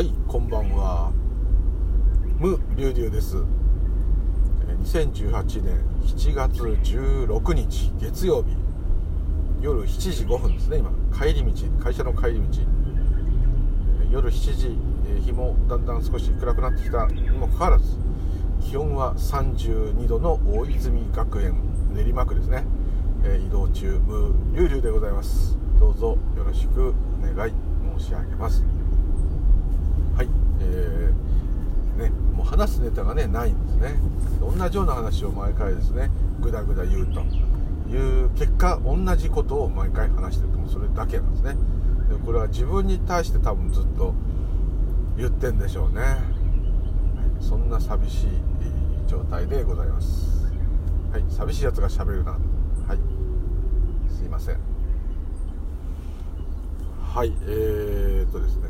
はいこんばんは。無流流です。2018年7月16日月曜日。夜7時5分ですね今。帰り道会社の帰り道。夜7時日もだんだん少し暗くなってきたにもかかわらず気温は32度の大泉学園練馬区ですね。移動中無流流でございます。どうぞよろしくお願い申し上げますはいえー、ねもう話すネタがねないんですね。同じような話を毎回ですねぐだぐだ言うと。いう結果同じことを毎回話してると。もそれだけなんですね。でこれは自分に対して多分ずっと言ってんでしょうね、はい、そんな寂しい状態でございます。はい。寂しいやつがしゃべるな。はい。すいません。はい。えー、っとですね。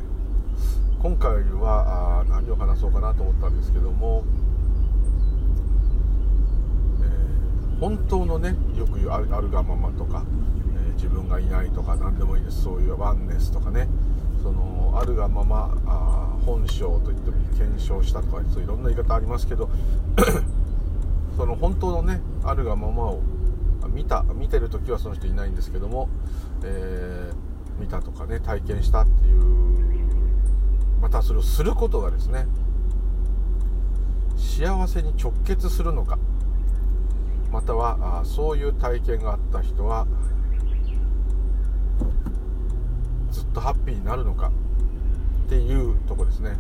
今回はあ何を話そうかなと思ったんですけども、えー、本当のねよく言うあるがままとか、えー、自分がいないとか何でもいいです。そういうワンネスとかね。そのあるがままあ本性といっても検証したとかそういろんな言い方ありますけど その本当のねあるがままを見た見てる時はその人いないんですけども、えー、見たとかね体験したっていうまたそれをすることがですね幸せに直結するのかまたはあそういう体験があった人はずっとハッピーになるのかっていうとこですね、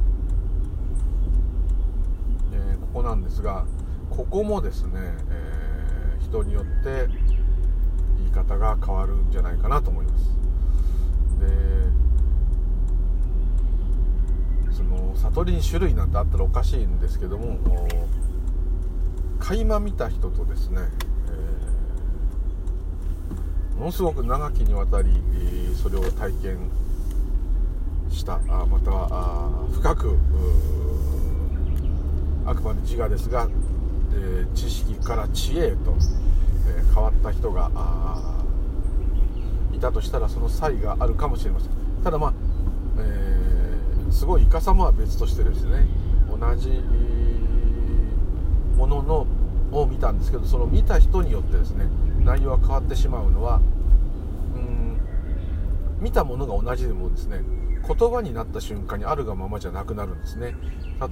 えー、ここなんですがここもですね、えー、人によって言い方が変わるんじゃないかなと思います。でその悟りに種類なんてあったらおかしいんですけども垣間見た人とですね、えー、ものすごく長きにわたり、えー、それを体験したあまたは深くあくまで自我ですが、えー、知識から知恵へと、え変わった人がいたとしたらその差異があるかもしれません。ただまあ、すごいイカサマは別としてですね同じもののを見たんですけどその見た人によってですね内容が変わってしまうのはうん見たものが同じでもですね言葉になった瞬間にあるがままじゃなくなるんですね。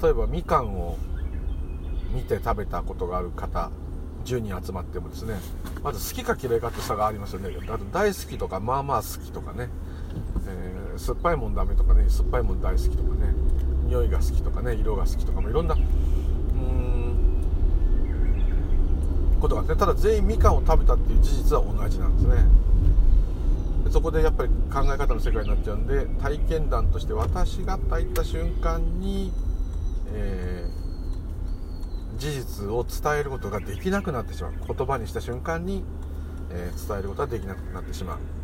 例えばみかんを見て食べたことがある方10人集まってもですねまず好きか嫌いかって差がありますよね。あと大好きとかまあまあ好きとかね。えー、酸っぱいもんダメとかね酸っぱいもん大好きとかね匂いが好きとかね色が好きとかもいろんなうんことがあってただ全員みかんを食べたっていう事実は同じなんですね。でそこでやっぱり考え方の世界になっちゃうんで体験談として私が炊いた瞬間に、えー、事実を伝えることができなくなってしまう。言葉にした瞬間に、えー、伝えることができなくなってしまう。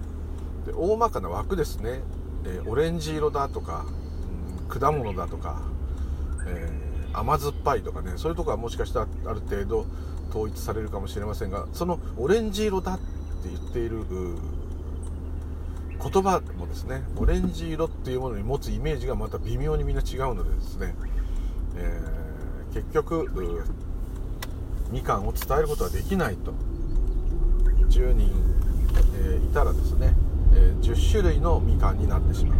で大まかな枠ですね、えー、オレンジ色だとか、うん、果物だとか、えー、甘酸っぱいとかねそういうとこはもしかしたらある程度統一されるかもしれませんがそのオレンジ色だって言っている言葉もですねオレンジ色っていうものに持つイメージがまた微妙にみんな違うのでですね、えー、結局みかんを伝えることはできないと10人、えー、いたらですねえ10種類のみかんになってしまう、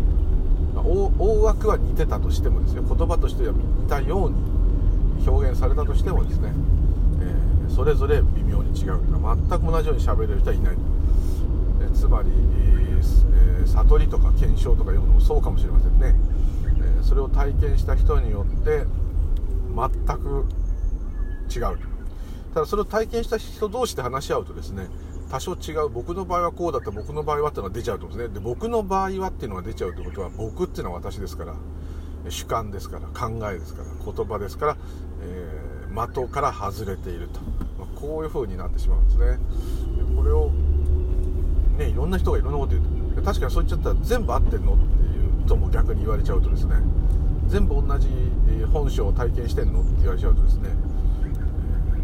ま、大枠は似てたとしてもですね言葉としては似たように表現されたとしてもですね、えー、それぞれ微妙に違う全く同じように喋れる人はいない、えー、つまり、え、悟りとか検証とかいうのもそうかもしれませんね、えそれを体験した人によって全く違うただそれを体験した人同士で話し合うとですね多少違う僕の場合はこうだった僕の場合はっていうのが出ちゃうと思うんですね。で僕の場合はっていうのが出ちゃうってことは僕っていうのは私ですから主観ですから考えですから言葉ですから、えー、的から外れていると、まあ、こういう風になってしまうんですね。でこれをねいろんな人がいろんなこと言うと確かにそう言っちゃったら全部合ってんのっていうとも逆に言われちゃうとですね全部同じ本性を体験してんのって言われちゃうとですね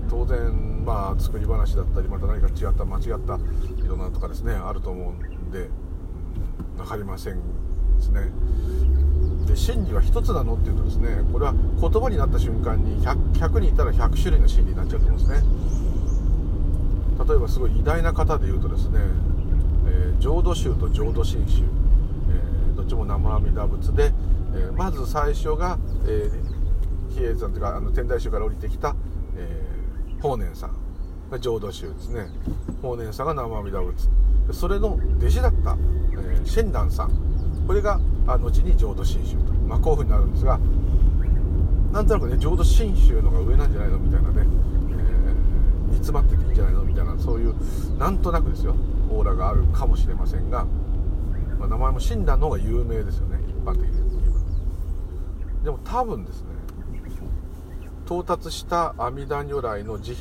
当然まあ作り話だったりまた何か違った間違ったいろんなとかですねあると思うんで分かりませんですね。で真理は一つなのっていうとですねこれは言葉になった瞬間に 100, 100人いたら100種類の真理になっちゃうと思うんですね。例えばすごい偉大な方で言うとですね、えー、浄土宗と浄土真宗、えー、どっちも生阿弥陀仏で、えー、まず最初が、えー、比叡山というかあの天台宗から降りてきた、えー、法然さん。が浄土宗ですね。法然さんが生阿弥陀仏。それの弟子だった、えー、親鸞さん。これが後に浄土真宗と、まあ、こういうふうになるんですがなんとなくね浄土真宗のが上なんじゃないのみたいなね、えー、煮詰まってていいんじゃないの？みたいなそういうなんとなくですよ。オーラがあるかもしれませんが、まあ、名前も親鸞の方が有名ですよね。一般的に言えば。でも多分ですね到達した阿弥陀如来の慈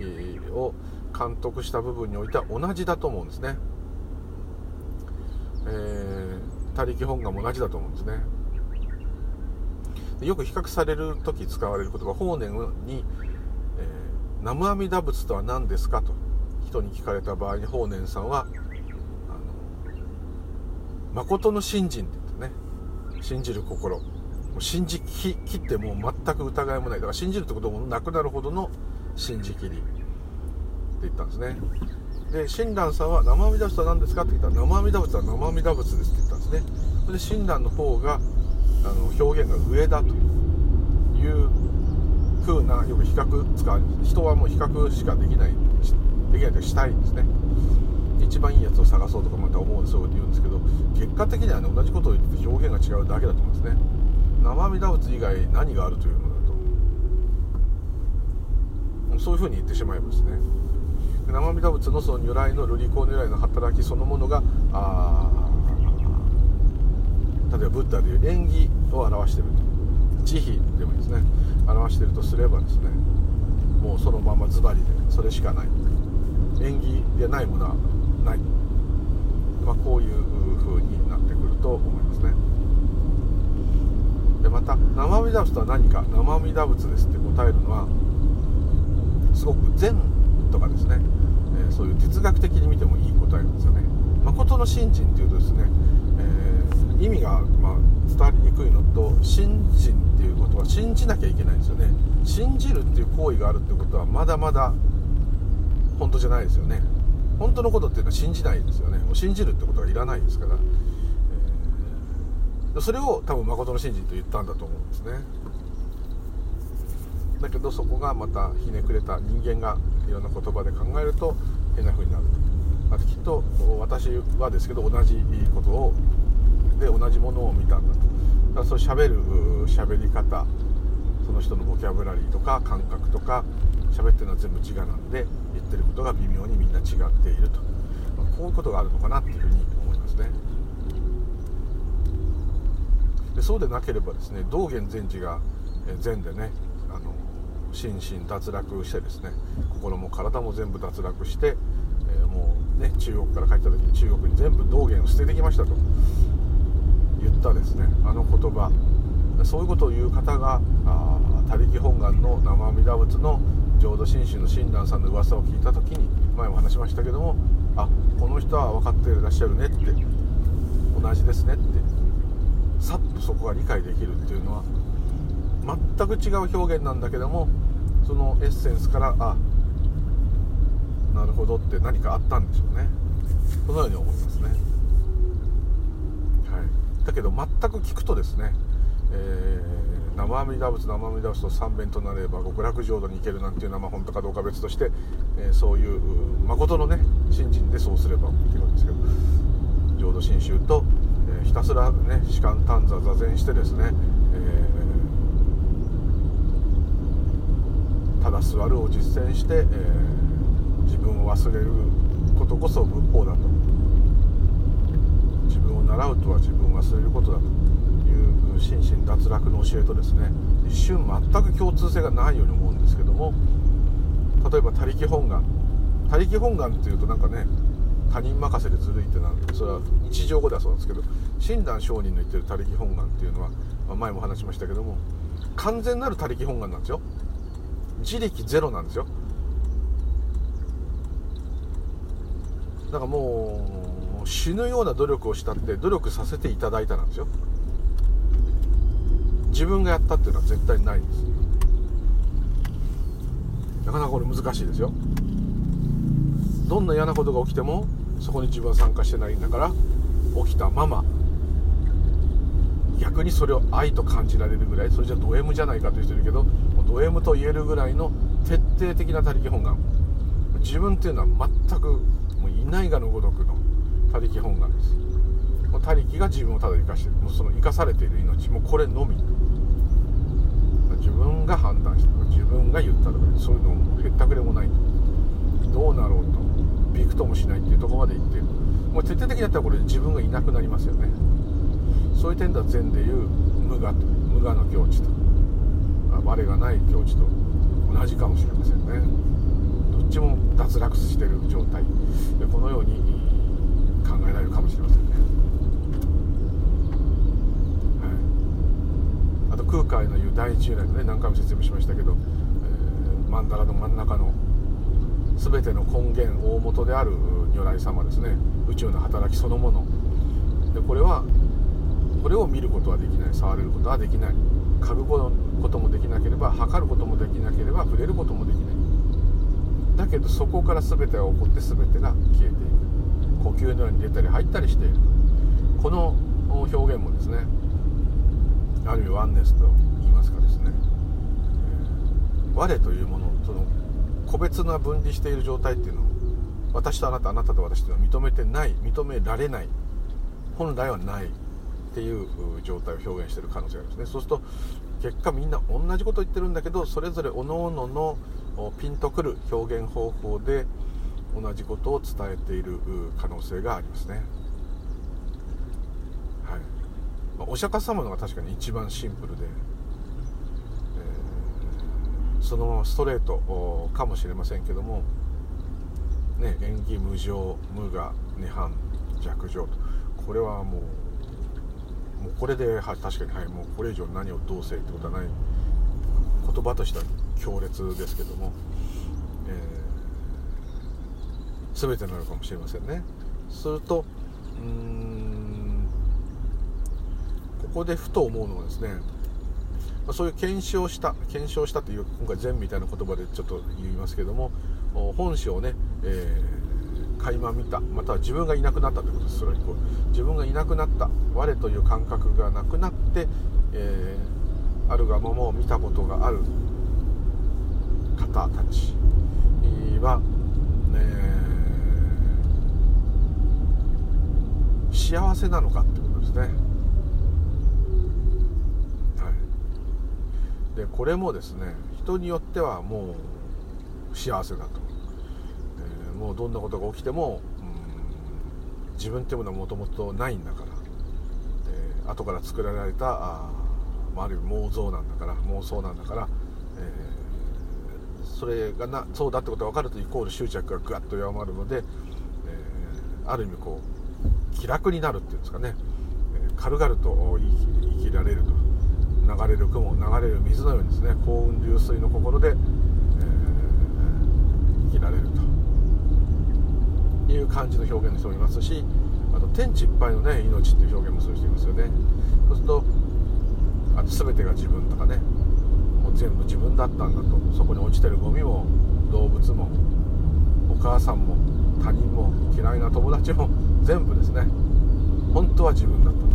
悲を監督した部分においては同じだと思うんですね、えー、他力本願も同じだと思うんですね。よく比較される時使われる言葉法然に、えー、南無阿弥陀仏とは何ですかと人に聞かれた場合に法然さんはあの誠の信心って言ってね信じる心。信じきってもう全く疑いもない。だから信じるってこともなくなるほどの信じきりって言ったんですね。で親鸞さんは生阿弥陀仏は何ですかって聞いたら生阿弥陀仏は生阿弥陀仏ですって言ったんですね。それで親鸞の方があの表現が上だという風なよく比較使う人はもう比較しかできないできないとしたいんですね。一番いいやつを探そうとかまた思うそう言うんですけど結果的にはね同じことを言って表現が違うだけだと思うんですね。生阿弥陀仏以外何があるというのだと。そういうふうに言ってしまいますね。生阿弥陀仏のその如来の瑠璃光如来の働きそのものがあ例えばブッダでいう縁起を表してると。慈悲でもいいですね。表してるとすればですねもうそのままズバリでそれしかない。縁起でないものはない、まあ、こういう風になってくると思いますね。でまた生阿弥陀仏とは何か生阿弥陀仏ですって答えるのはすごく善とかですね、えー、そういう哲学的に見てもいい答えなんですよね。誠の信心っていうとですね、えー、意味が、ま、伝わりにくいのと信心っていうことは信じなきゃいけないんですよね。信じるっていう行為があるってことはまだまだ本当じゃないですよね。本当のことっていうのは信じないですよね。もう信じるってことがいらないですから、それを多分誠の信心と言ったんだと思うんですね。だけどそこがまたひねくれた人間がいろんな言葉で考えると変な風になると。あときっと私はですけど同じことをで同じものを見たんだと。だからそう喋る喋り方その人のボキャブラリーとか感覚とか喋ってるのは全部自我なんで言ってることが微妙にみんな違っていると、まあ、こういうことがあるのかなっていうふうに思いますね。でそうでなければですね道元禅師が禅でねあの心身脱落してですね心も体も全部脱落して、えー、もうね中国から帰った時に中国に全部道元を捨ててきましたと言ったですねあの言葉。そういうことを言う方が「他力本願」の生阿弥陀仏の浄土真宗の親鸞さんの噂を聞いた時に前も話しましたけどもあこの人は分かっていらっしゃるねって同じですねってさっとそこが理解できるっていうのは全く違う表現なんだけどもそのエッセンスからあなるほどって何かあったんでしょうね。このように思いますね、はい、だけど全く聞くとですね、えー、生阿弥陀仏生阿弥陀仏と三遍となれば極楽浄土に行けるなんていうのは、まあ、本当かどうか別として、えー、そういう誠のね信心でそうすればっていうわけですけど浄土真宗と、ひたすらね士官短座座禅してですね、えーただ座るを実践して、えー、自分を忘れることこそ仏法だと。自分を習うとは自分を忘れることだという心身脱落の教えとですね一瞬全く共通性がないように思うんですけども例えば他力本願。他力本願っていうとなんかね他人任せでずるいってなんそれは日常語ではそうなんですけど親鸞上人の言ってる他力本願っていうのは、まあ、前も話しましたけども完全なる他力本願なんですよ。自力ゼロなんですよ。だからもう死ぬような努力をしたって努力させていただいたなんですよ。自分がやったっていうのは絶対ないんです。なかなかこれ難しいですよ。どんな嫌なことが起きてもそこに自分は参加してないんだから起きたまま逆にそれを愛と感じられるぐらいそれじゃド M じゃないかという人いるけどド M と言えるぐらいの徹底的な他力本願。自分っていうのは全くもういないがのごとくの他力本願です。他力が自分をただ生かしてるもうその生かされている命。もこれのみ。自分が判断した。とか自分が言ったとかそういうのもへったくれもない。どうなろうと。くともしないっていうところまでいってもう徹底的にやったらこれ自分がいなくなりますよね。そういう点では禅でいう無我と無我の境地と我がない境地と同じかもしれませんね。どっちも脱落してる状態。でこのように考えられるかもしれませんね、はい、あと空海の言う第一由来のね何回も説明しましたけど、えー、曼荼羅の真ん中の全ての根源大元である如来様ですね。宇宙の働きそのもの。でこれはこれを見ることはできない。触れることはできない。嗅ぐこともできなければ測ることもできなければ触れることもできない。だけどそこから全てが起こって全てが消えていく。呼吸のように出たり入ったりしている。この表現もですねある意味ワンネスと言いますかですね。我というものその個別な分離している状態っていうのを私とあなたあなたと私というのは認めてない認められない本来はないっていう状態を表現している可能性がありますね。そうすると結果みんな同じこと言ってるんだけどそれぞれ各々ののピンとくる表現方法で同じことを伝えている可能性がありますね、はい。ま、お釈迦様のが確かに一番シンプルで、そのままストレートかもしれませんけどもね縁起無常無我涅槃弱情と。これはもうもうこれでは確かに、はい、もうこれ以上何をどうせってことはない。言葉としては強烈ですけども、えー、全てなのかもしれませんね。するとうーんここでふと思うのはですねまそういう検証した検証したという今回禅みたいな言葉でちょっと言いますけども本性をね、えー垣間見たまたは自分がいなくなったということですそれはこう自分がいなくなった我という感覚がなくなって、えー、あるがままを見たことがある方たちは、えー、幸せなのかってことですね。はい、でこれもですね人によってはもう幸せだと。えもうどんなことが起きても、うん、自分っていうものはもともとないんだから、えー、後から作られたあ,、まあ、ある意味妄想なんだから妄想なんだから、えー、それがなそうだってことが分かるとイコール執着がぐわっと弱まるので、えー、ある意味こう気楽になるっていうんですかね、え軽々と生きられると。流れる雲流れる水のようにですね幸運流水の心で、え生きられると。いう感じの表現の人もいますしあと天地いっぱいのね命っていう表現もする人いますよねそうするとあと全てが自分とかねもう全部自分だったんだとそこに落ちてるゴミも動物もお母さんも他人も嫌いな友達も全部ですね本当は自分だった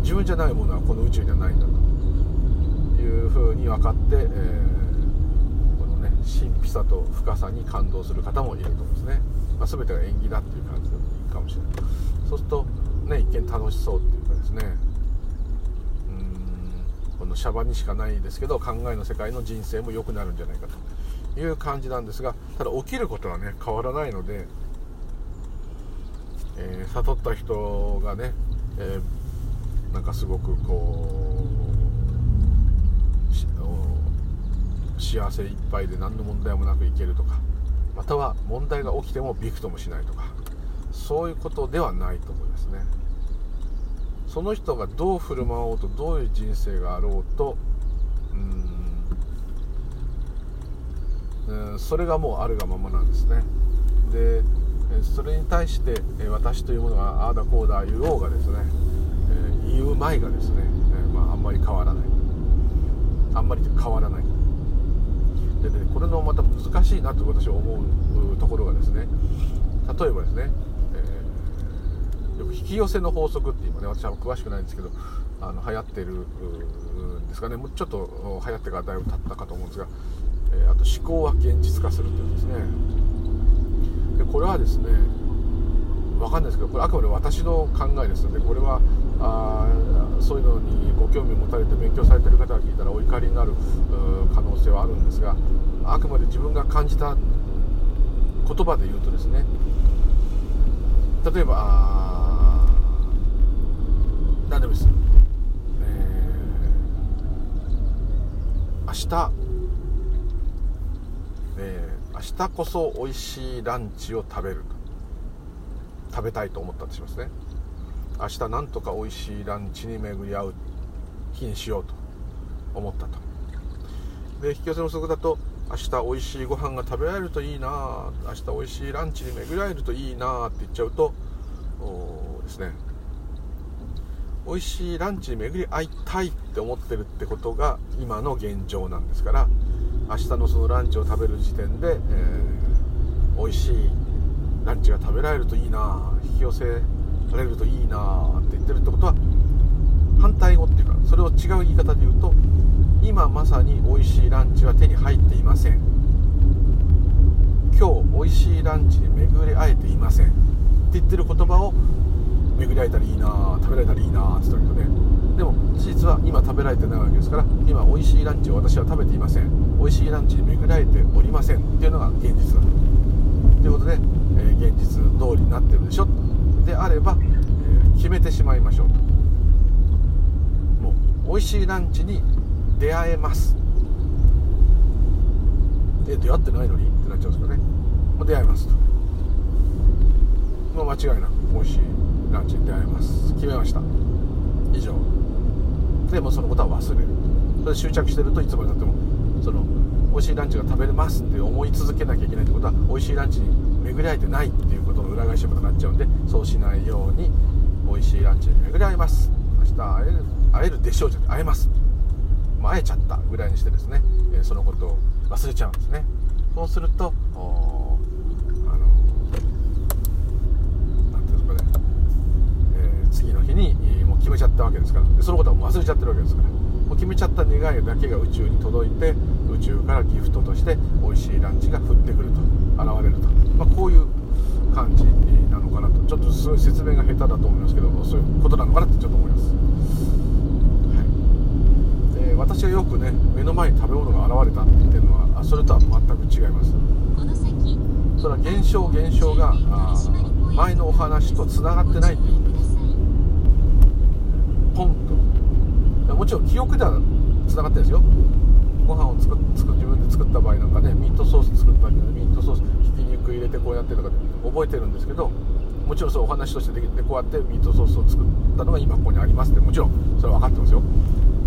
自分じゃないものはこの宇宙にはないんだというふうに分かって、えー、このね神秘さと深さに感動する方もいると思うんですね。まあ、全てが縁起だっていう感じでもいいかもしれない。そうするとね一見楽しそうっていうかですね。うんこのシャバにしかないですけど考えの世界の人生も良くなるんじゃないかという感じなんですがただ起きることはね変わらないので、えー、悟った人がね、えー、なんかすごくこう幸せいっぱいで何の問題もなくいけるとかまたは問題が起きてもびくともしないとかそういうことではないと思いますね。その人がどう振る舞おうとどういう人生があろうとうんそれがもうあるがままなんですね。でそれに対して私というものがああだこうだ言おうがですね言う前がですね、えまあ、んまり変わらない。あんまり変わらない。でねこれのまた難しいなと私は思うところがですね例えばですね、えー、よく引き寄せの法則って今ね私は詳しくないんですけどあの流行ってるんですかね。もうちょっと流行ってからだいぶ経ったかと思うんですが、えー、あと思考は現実化するっていうんですね。でこれはですね分かんないですけどこれあくまで私の考えですのでこれはあそういうのにご興味を持たれて勉強されてる方が聞いたらお怒りになる可能性はあるんですがあくまで自分が感じた言葉で言うとですね例えば何でもいいです、えー、明日、えー、明日こそ美味しいランチを食べると。食べたいと思ったとしますね。明日なんとか美味しいランチに巡り合う日にしようと思ったと。で引き寄せの則だと明日美味しいご飯が食べられるといいな明日美味しいランチに巡り合えるといいなって言っちゃうとですね。美味しいランチに巡り合いたいって思ってるってことが今の現状なんですから明日のそのランチを食べる時点で、えー、美味しいランチが食べられるといいな引き寄せられるといいなって言ってるってことは反対語っていうかそれを違う言い方で言うと今まさに美味しいランチは手に入っていません。今日美味しいランチに巡り会えていませんって言ってる言葉を巡り会えたらいいな食べられたらいいなって言ったけどね。でも事実は今食べられてないわけですから今美味しいランチを私は食べていません。美味しいランチに巡り会えておりませんっていうのが現実だということで、えー、現実通りになってるでしょ。であれば、えー、決めてしまいましょうと。もう美味しいランチに出会えます。で出会ってないのに？ってなっちゃうんですかね。もう出会えますと。もう間違いなく美味しいランチに出会えます。決めました。以上。でもそのことは忘れる。それで執着してるといつまでたってもその美味しいランチが食べれますって思い続けなきゃいけないってことは美味しいランチに巡り合えてないっていう裏返しことになっちゃうんでそうしないように美味しいランチに巡り合えます。明日会える会えるでしょうじゃ会えます。まあ、会えちゃったぐらいにしてですね、えそのことを忘れちゃうんですね。そうするとあのなんていうんですかね、えー、次の日にもう決めちゃったわけですから。そのことはもう忘れちゃってるわけですから。もう決めちゃった願いだけが宇宙に届いて宇宙からギフトとして美味しいランチが降ってくると現れると、まあ、こういう感じなのかなと。ちょっとすごい説明が下手だと思いますけどそういうことなのかなってちょっと思います。私がよくね目の前に食べ物が現れたって言ってるのはそれとは全く違います。それは現象現象が前のお話とつながってないっていうことです。ポンと。もちろん記憶ではつながってるんですよ。ご飯を作作自分で作った場合なんかねミートソース作ったけどミートソースひき肉入れてこうやってとか覚えてるんですけどもちろんそうお話としてできてこうやってミートソースを作ったのが今ここにありますってもちろんそれは分かってますよ。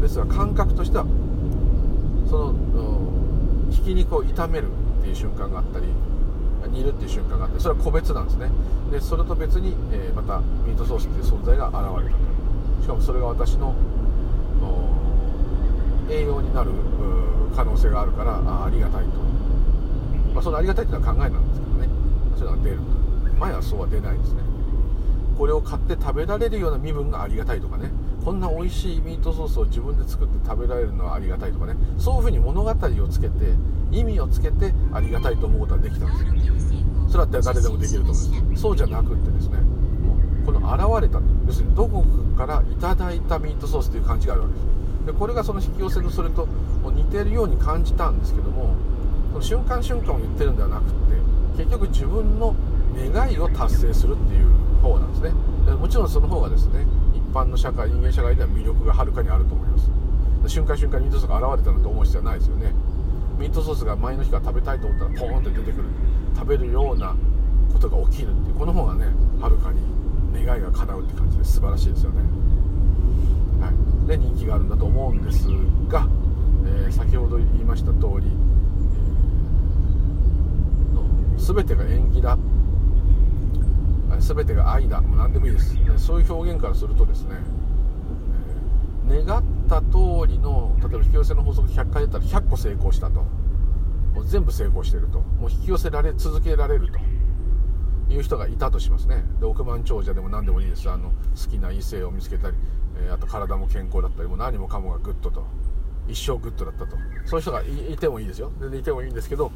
ですが感覚としてはそのひき肉を炒めるっていう瞬間があったり煮るっていう瞬間があってそれは個別なんですね。でそれと別に、えー、またミートソースっていう存在が現れたと。しかもそれが私の栄養になる可能性があるからあありがたいと、まあ、そのありがたいっていうのは考えなんですけど。そういうのが出る。前はそうは出ないですね。これを買って食べられるような身分がありがたいとかね。こんな美味しいミートソースを自分で作って食べられるのはありがたいとかね。そういうふうに物語をつけて意味をつけてありがたいと思うことができたんですよ。それは誰でもできると思うんです。そうじゃなくってですね。もうこの現れた要するにどこからいただいたミートソースという感じがあるわけです。でこれがその引き寄せのそれと似てるように感じたんですけどもその瞬間瞬間を言ってるんではなくて結局自分の願いを達成するっていう方なんですね。もちろんその方がですね一般の社会人間社会では魅力がはるかにあると思います。瞬間瞬間ミートソースが現れたなと思う必要はないですよね。ミートソースが前の日から食べたいと思ったらポーンって出てくる食べるようなことが起きるっていうこの方がねはるかに願いが叶うって感じで素晴らしいですよね、はい、で人気があるんだと思うんですが、えー、先ほど言いました通り、全てが縁起だ。全てが愛だ。もう何でもいいです。そういう表現からするとですね、願った通りの例えば引き寄せの法則100回やったら100個成功したと。もう全部成功してると。もう引き寄せられ続けられると。いう人がいたとしますね。で億万長者でも何でもいいです。あの好きな異性を見つけたり、えー、あと体も健康だったりもう何もかもがグッドと。一生グッドだったと。そういう人がいてもいいですよ。全然いてもいいんですけど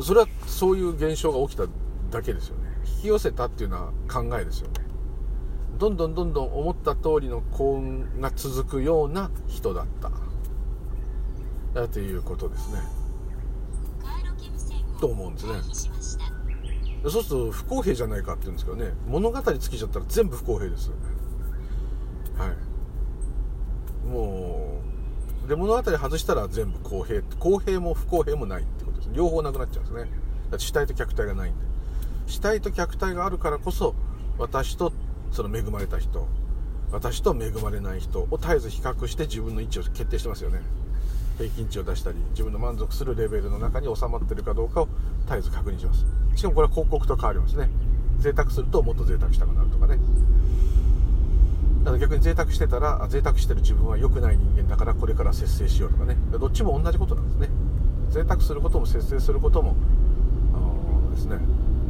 それはそういう現象が起きただけですよね。引き寄せたっていうのは考えですよね。どんどんどんどん思った通りの幸運が続くような人だった。だということですね。と思うんですね。そうすると不公平じゃないかって言うんですけどね。物語尽きちゃったら全部不公平ですはい。もうで物語外したら全部公平。公平も不公平もないってです両方なくなっちゃうんですね。だって主体と客体がないんで。主体と客体があるからこそ私とその恵まれた人私と恵まれない人を絶えず比較して自分の位置を決定してますよね。平均値を出したり自分の満足するレベルの中に収まってるかどうかを絶えず確認します。しかもこれは広告と変わりますね。贅沢するともっと贅沢したくなるとかね。だから逆に贅沢してたら贅沢してる自分は良くない人間だからこれから節制しようとかね。どっちも同じことなんですね。贅沢することも節制することもあですね。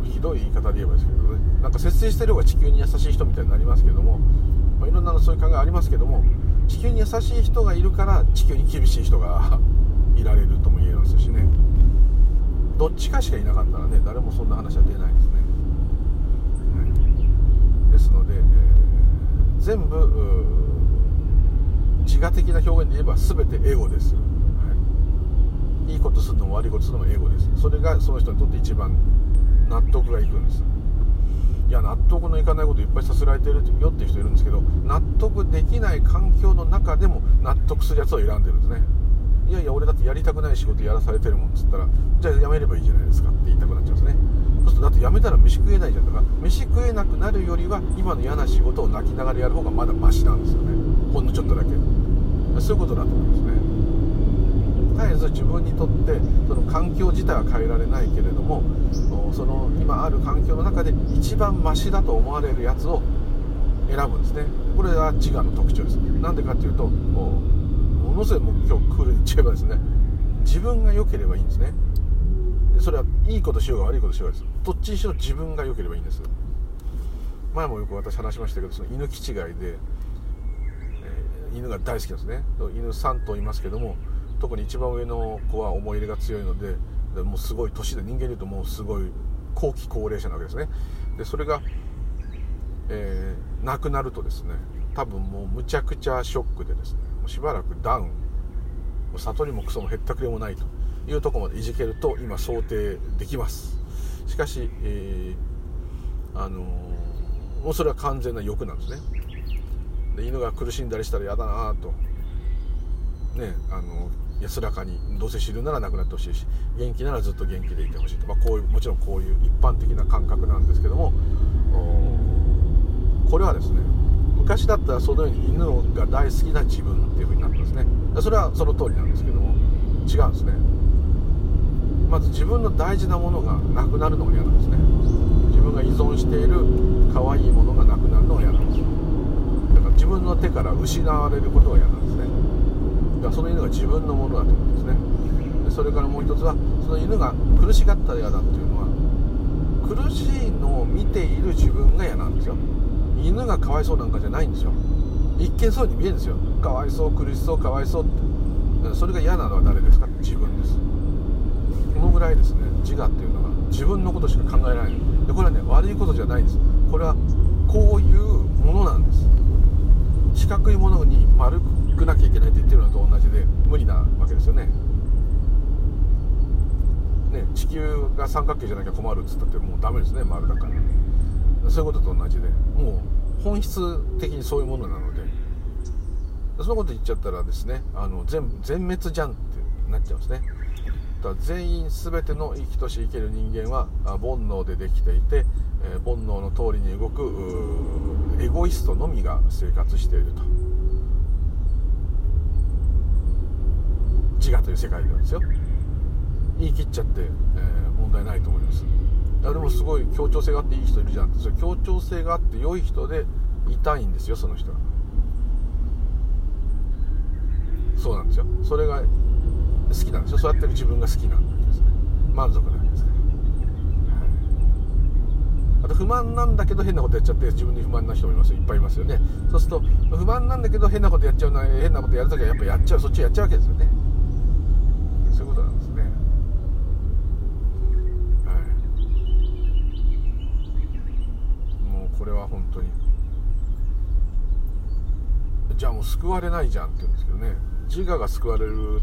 ひどい言い方で言えばですけどね。なんか節制してる方が地球に優しい人みたいになりますけども、まあ、いろんなそういう考えありますけども地球に優しい人がいるから地球に厳しい人が いられるとも言えますしね。どっちかしかいなかったらね誰もそんな話は出ないですね、はい、ですので、えー、全部自我的な表現で言えば全てエゴです、い、いことするのも悪いことするのもエゴです。それがその人にとって一番納得がいくんです。いや納得のいかないこといっぱいさせられてるよっていう人いるんですけど納得できない環境の中でも納得するやつを選んでるんですね。いやいや俺だってやりたくない仕事やらされてるもんっつったらじゃあやめればいいじゃないですかって言いたくなっちゃうんですね。そうするとだってやめたら飯食えないじゃん。とか飯食えなくなるよりは今の嫌な仕事を泣きながらやる方がまだマシなんですよね。ほんのちょっとだけ。そういうことだと思いますね。絶えず自分にとってその環境自体は変えられないけれどもその今ある環境の中で一番マシだと思われるやつを選ぶんですね。これが自我の特徴です。なんでかっていうとものすごいもう今日クールに言っちゃえばですね自分が良ければいいんですね。それはいいことしようが悪いことしようがです。どっちにしろ自分が良ければいいんです。前もよく私話しましたけどその犬気違いで、え、犬が大好きなんですね。犬3頭いますけども特に一番上の子は思い入れが強いのででもうすごい年で人間でいうともうすごい後期高齢者なわけですね。でそれが、えー、亡くなるとですね多分もうむちゃくちゃショックでですねもうしばらくダウン悟りもクソもへったくれもないというとこまでいじけると今想定できます。しかし、えー、あのー、もうそれは完全な欲なんですね。で犬が苦しんだりしたら嫌だなとねあの安らかにどうせ知るならなくなってほしいし元気ならずっと元気でいてほしいと、まあ、こういうもちろんこういう一般的な感覚なんですけどもこれはですね昔だったらそのように犬が大好きな自分っていう風になってますね。それはその通りなんですけども違うんですね。まず自分の大事なものがなくなるのが嫌なんですね。自分が依存している可愛いものがなくなるのが嫌なんです。だから自分の手から失われることが嫌なんですね。かその犬が自分のものだと思うんですね。でそれからもう一つはその犬が苦しがったら嫌だっていうのは苦しいのを見ている自分が嫌なんですよ。犬がかわいそうなんかじゃないんですよ。一見そうに見えるんですよ。かわいそう苦しそうかわいそうって。それが嫌なのは誰ですか？自分です。このぐらいですね。自我っていうのは自分のことしか考えられない。でこれはね悪いことじゃないんです。これはこういうものなんです。四角いものに丸くなきゃいけないって言ってるのと同じで無理なわけですよね。ね地球が三角形じゃなきゃ困るっつったってもうダメですね丸だから。そういうことと同じで。もう本質的にそういうものなので。そのこと言っちゃったらですねあの全全滅じゃんってなっちゃうんですね。だ全員全ての生きとし生ける人間は煩悩でできていて、えー、煩悩の通りに動くエゴイストのみが生活していると。自我という世界なんですよ。言い切っちゃって、えー、問題ないと思います。でもすごい協調性があっていい人いるじゃん。それ協調性があって良い人でいたいんですよその人は。そうなんですよ。それが好きなんですよ。そうやってる自分が好きなんですね。満足なんですね、はい、あと不満なんだけど変なことやっちゃって自分に不満な人もいますいっぱいいますよね。そうすると不満なんだけど変なことやっちゃうな変なことやるときはやっぱやっちゃう。そっちやっちゃうわけですよねそういうことなんですねはいもうこれは本当に。じゃあもう救われないじゃんって言うんですけどね。自我が救われる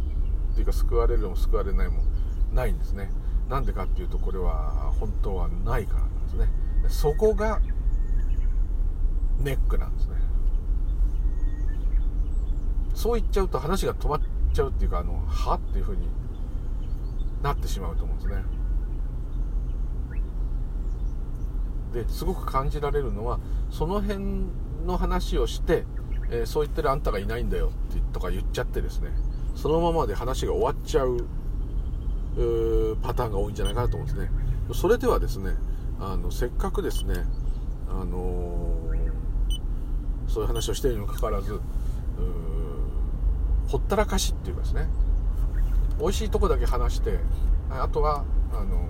っていうか救われるも救われないもないんですね。なんでかっていうとこれは本当はないからなんですね。そこがネックなんですね。そう言っちゃうと話が止まっちゃうっていうかあのは？っていうふうになってしまうと思うんですね。ですごく感じられるのはその辺の話をしてえー、そう言ってるあんたがいないんだよってとか言っちゃってですね。そのままで話が終わっちゃうパターンが多いんじゃないかなと思うんですね。それではですねあのせっかくですねあのー、そういう話をしているにもかかわらずほったらかしっていうかですね。美味しいとこだけ話してあとはあの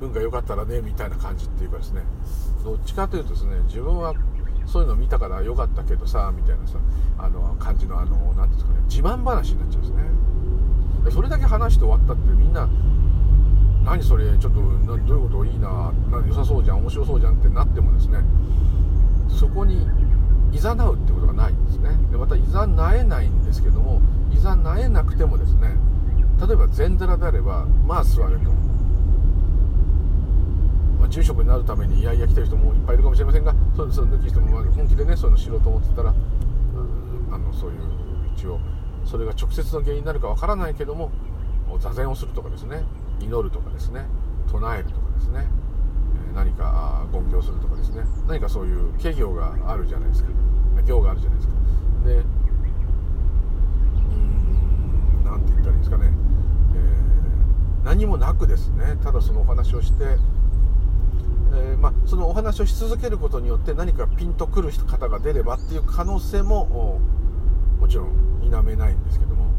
運が良かったらねみたいな感じっていうかですね。どっちかというとですね自分はそういうの見たから良かったけどさみたいなさあの感じのあの何ていうんですかね自慢話になっちゃうんですね。それだけ話して終わったってみんな何それちょっとどういうこといいな良さそうじゃん面白そうじゃんってなってもですねそこにいざなうってことがないんですね。でまたいざなえないんですけどもいざなえなくてもですね例えば禅寺であればまあ座れと、住職になるためにいやいや来てる人もいっぱいいるかもしれませんがそうそう抜き人も本気でねそういうの知ろうと思ってたら、あのそういう一応それが直接の原因になるかわからないけども座禅をするとかですね祈るとかですね唱えるとかですね何か言行するとかですね何かそういう企業があるじゃないですか。行があるじゃないですか。でうーん何て言ったらいいんですかね、えー、何もなくですねただそのお話をしてえー、まあ、そのお話をし続けることによって何かピンとくる方が出ればっていう可能性ももちろん否めないんですけども。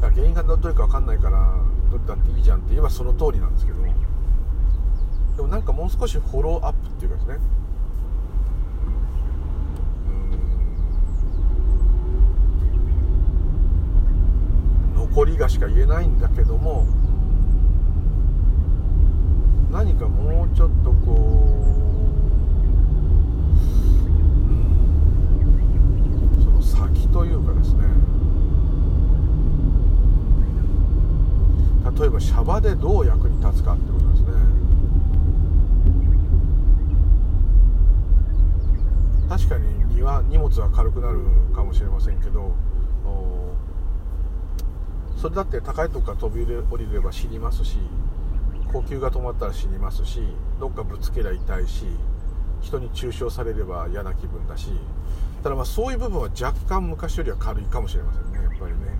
だ原因がどれか分かんないからどれだっていいじゃんって言えばその通りなんですけども。でもなんかもう少しフォローアップっていうかですね。うん。残りがしか言えないんだけども。何かもうちょっとこう、その先というかですね。例えばシャバでどう役に立つかってことですね。確かに荷は荷物は軽くなるかもしれませんけどそれだって高いとこから飛び降りれば死にますし呼吸が止まったら死にますしどっかぶつけりゃ痛いし人に中傷されれば嫌な気分だしただまあそういう部分は若干昔よりは軽いかもしれませんねやっぱりね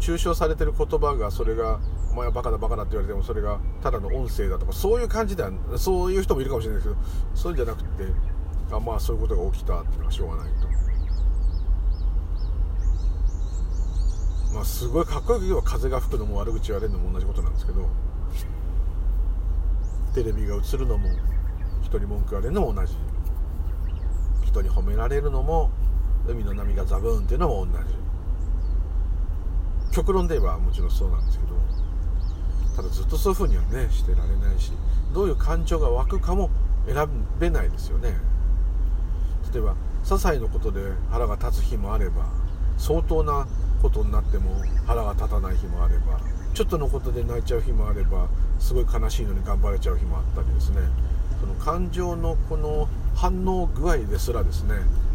中傷されてる言葉がそれが「お前はバカだバカだ」って言われてもそれがただの音声だとかそういう感じではそういう人もいるかもしれないですけどそういうんじゃなくてあまあそういうことが起きたっていうのはしょうがないと。まあ、すごいかっこよく言えば風が吹くのも悪口言われるのも同じことなんですけどテレビが映るのも人に文句言われるのも同じ。人に褒められるのも海の波がザブーンっていうのも同じ。極論で言えばもちろんそうなんですけどただずっとそういう風にはねしてられないしどういう感情が湧くかも選べないですよね。例えば些細なことで腹が立つ日もあれば相当なことになっても腹が立たない日もあればちょっとのことで泣いちゃう日もあればすごい悲しいのに頑張れちゃう日もあったりですね。その感情のこの反応具合ですらですね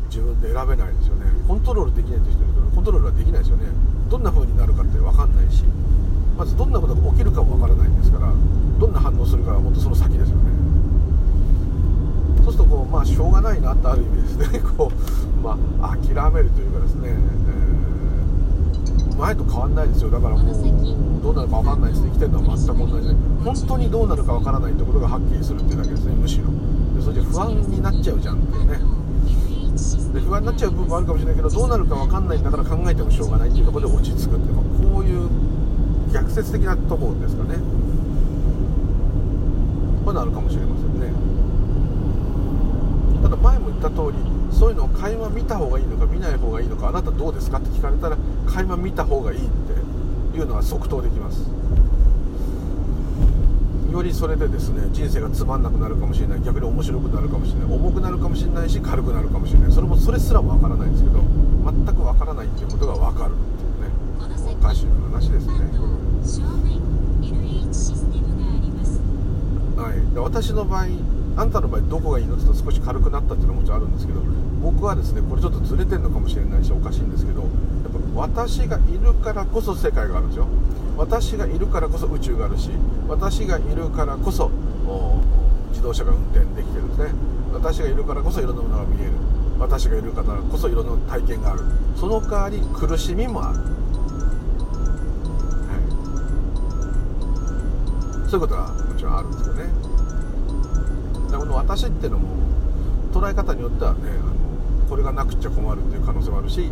自分で選べないですよね。コントロールできないという人いるけどコントロールはできないですよね。どんな風になるかって分かんないしまずどんなことが起きるかも分からないんですからどんな反応するかはもっとその先ですよね。そうするとこうまあしょうがないなってある意味ですね。こうまあ諦めるというかですね、えー前と変わんないですよ。だからもうどうなるか分かんないです生きてるのは全く同じ。で本当にどうなるか分からないってことがはっきりするっていうだけですね。むしろ。でそれじゃ不安になっちゃうじゃんっていうね。で不安になっちゃう部分もあるかもしれないけどどうなるか分かんないんだから考えてもしょうがないっていうところで落ち着くっていう、まあ、こういう逆説的なところですかね。こういうのあるかもしれませんね。ただ前も言った通りそういうのを垣間見た方がいいのか見ない方がいいのかあなたどうですかって聞かれたら垣間見た方がいいっていうのは即答できます。よりそれでですね人生がつまんなくなるかもしれない。逆に面白くなるかもしれない。重くなるかもしれないし軽くなるかもしれない。それもそれすらもわからないんですけど全くわからないっていうことがわかるっていうね。おかしい話です。ねはい。私の場合あんたの場合どこがいいのって言うと少し軽くなったっていうのはもちろんあるんですけど僕はですねこれちょっとずれてるのかもしれないしおかしいんですけどやっぱ私がいるからこそ世界があるんですよ。私がいるからこそ宇宙があるし私がいるからこそ自動車が運転できてるんですね。私がいるからこそいろんなものが見える。私がいるからこそいろんな体験がある。その代わり苦しみもある、はい、そういうことはもちろんあるんですよね。だこの私っていうのも捉え方によってはねこれがなくちゃ困るっていう可能性もあるし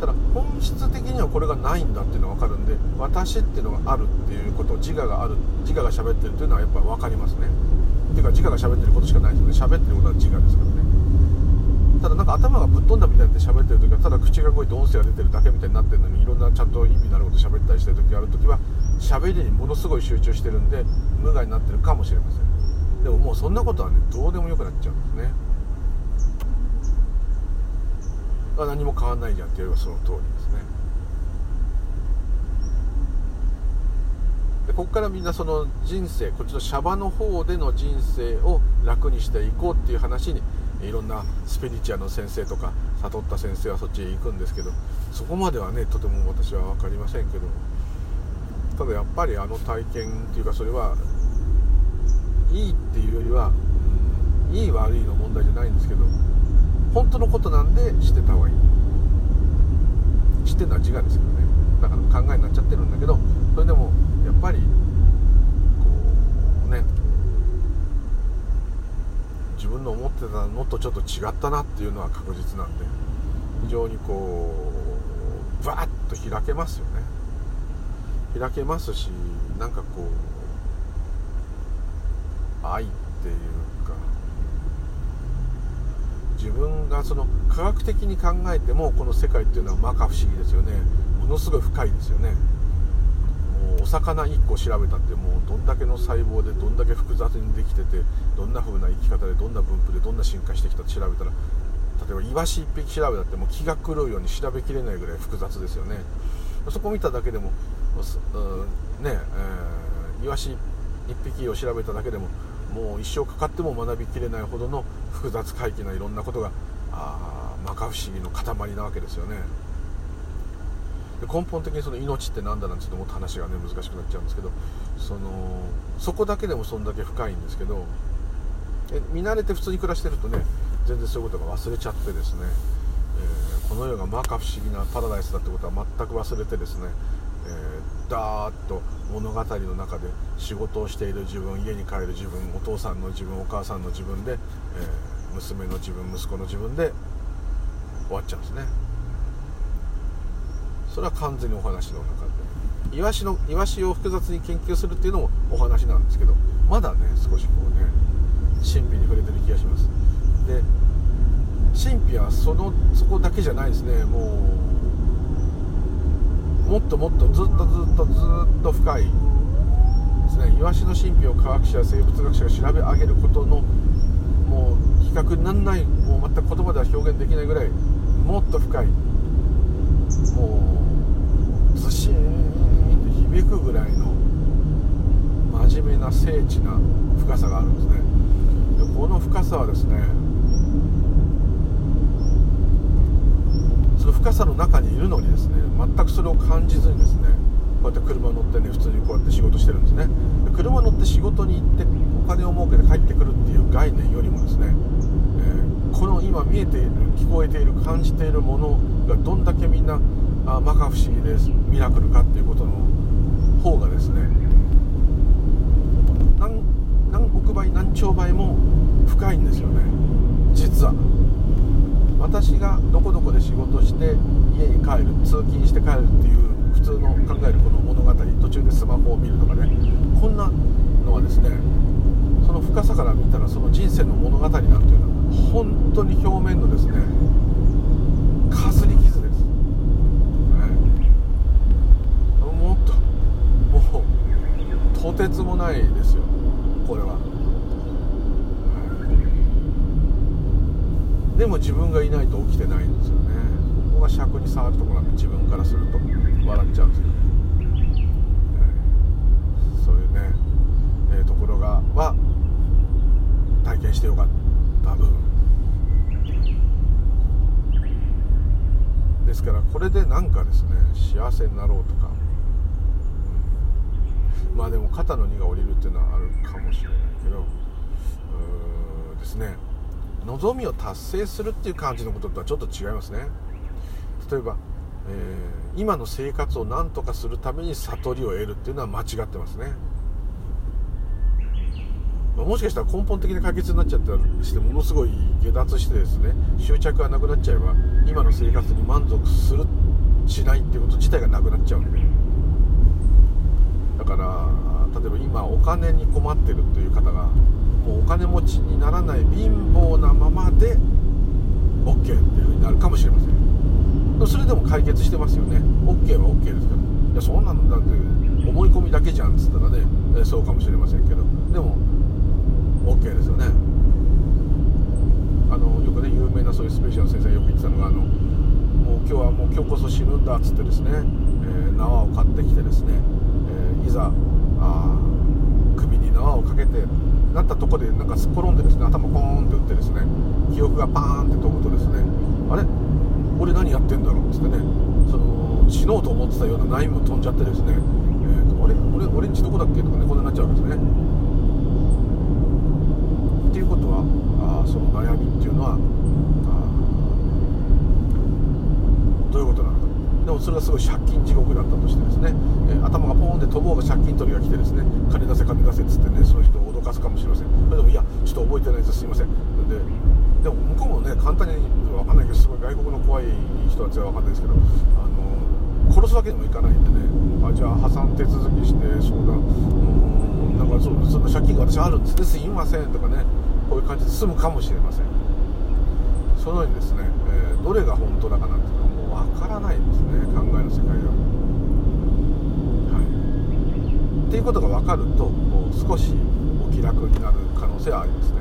ただ本質的にはこれがないんだっていうのが分かるんで私っていうのがあるっていうことを自我がある自我が喋ってるっていうのはやっぱ分かりますね。っていうか自我が喋ってることしかないですよね。喋ってることは自我ですからね。ただなんか頭がぶっ飛んだみたいになって喋ってる時はただ口が動いて音声が出てるだけみたいになってるのにいろんなちゃんと意味のあること喋ったりしてる時がある時は喋りにものすごい集中してるんで無我になってるかもしれません。でももうそんなことはねどうでもよくなっちゃうんですね。あ何も変わんないじゃんって言えばその通りですね。でここからみんなその人生こっちのシャバの方での人生を楽にしていこうっていう話にいろんなスピリチュアの先生とか悟った先生はそっちへ行くんですけどそこまではねとても私は分かりませんけどただやっぱりあの体験っていうかそれはいいっていうよりは、うん、いい悪いの問題じゃないんですけど本当のことなんで知ってた方がいい。知ってるのは自我ですけどね。だから考えになっちゃってるんだけどそれでもやっぱりこうね。自分の思ってたのとちょっと違ったなっていうのは確実なんで非常にこうバーッと開けますよね。開けますしなんかこう愛っていう自分がその科学的に考えてもこの世界っていうのは摩訶不思議ですよね。ものすごい深いですよね。もうお魚1個調べたってもうどんだけの細胞でどんだけ複雑にできててどんな風な生き方でどんな分布でどんな進化してきたって調べたら例えばイワシ1匹調べたってもう気が狂うように調べきれないぐらい複雑ですよね。そこ見ただけでも、ねえー、イワシ1匹を調べただけでももう一生かかっても学びきれないほどの複雑回帰ないろんなことがあ摩訶不思議の塊なわけですよね。で根本的にその命って何だなんてもっと話がね難しくなっちゃうんですけどそのそこだけでもそんだけ深いんですけど見慣れて普通に暮らしてるとね全然そういうことが忘れちゃってですね、えー、この世が摩訶不思議なパラダイスだってことは全く忘れてですね、えー、ダーッと物語の中で仕事をしている自分家に帰る自分お父さんの自分お母さんの自分で、えー、娘の自分息子の自分で終わっちゃうんですね。それは完全にお話の中で。イワシのイワシを複雑に研究するっていうのもお話なんですけどまだね少しこうね神秘に触れてる気がします。で神秘はそのそこだけじゃないですね。もうもっともっとずっとずっとずっと深いですね。イワシの神秘を科学者や生物学者が調べ上げることのもう比較にならないもう全く言葉では表現できないぐらいもっと深いもうずしーんと響くぐらいの真面目な精緻な深さがあるんですね。でこの深さはですねその深さの中にいるのにですね全くそれを感じずにですねこうやって車乗ってね普通にこうやって仕事してるんですね。で車乗って仕事に行ってお金を儲けて帰ってくるっていう概念よりもですね、えー、この今見えている聞こえている感じているものがどんだけみんなあ摩訶不思議ですミラクルかっていうことの方がですね何億倍何兆倍も深いんですよね。実は。私がどこどこで仕事して家に帰る通勤して帰るっていう普通の考えるこの物語途中でスマホを見るとかね。こんなのはですねその深さから見たらその人生の物語なんていうのは本当に表面のですねかすり傷です、ね、もっともうとてつもないですよ。これは、でも自分がいないと起きてないんですよね。ここが尺に触るとこなんで自分からすると笑っちゃうんですけど、そういうね、え、ところがは体験してよかった分。ですからこれでなんかですね幸せになろうとか、うん、まあでも肩の荷が下りるっていうのはあるかもしれないけどうですね。望みを達成するっていう感じのこととはちょっと違いますね。例えば、えー、今の生活を何とかするために悟りを得るっていうのは間違ってますね。もしかしたら根本的な解決になっちゃったりしてものすごい下脱してですね執着がなくなっちゃえば今の生活に満足するしないっていうこと自体がなくなっちゃうんで。だから例えば今お金に困ってるという方がもうお金持ちにならない貧乏なままで OK っていう風になるかもしれません。それでも解決してますよね。OK は OK ですからいやそんなのだって思い込みだけじゃんっつったらねそうかもしれませんけど。でも OK ですよね。あのよくね有名なそういうスペシャル先生がよく言ってたのがあのもう今日はもう今日こそ死ぬんだっつってですね、えー、縄を買ってきてですね、えー、いざあ首に縄をかけてなったとこでなんかすっ転んでですね頭ポーンって打ってですね記憶がパーンって飛ぶとですねあれ？俺何やってんだろうっつってねその死のうと思ってたような悩みも飛んじゃってですね、えーと、あれ？俺俺んちどこだっけとかねこんなになっちゃうわけですね。っていうことはあその悩みっていうのはどういうことなのか。でもそれがすごい借金地獄だったとしてですね、えー頭がポーンって飛ぼうが借金取りが来てですね金出せ金出せっつってねその人をかすかもしれません。でもいやちょっと覚えてないです。すいません。ででも向こうもね簡単に分かんないけどすごい外国の怖い人たちは分かんないですけどあの殺すわけにもいかないんでね。あじゃあ破産手続きして相談うんなんかそうその借金が私あるんですね。すいませんとかね。こういう感じで済むかもしれません。そのようにですね、えー、どれが本当だかなんていうのはもう分からないんですね。考えの世界が。は。い、っていうことが分かると少し気楽になる可能性はありますね。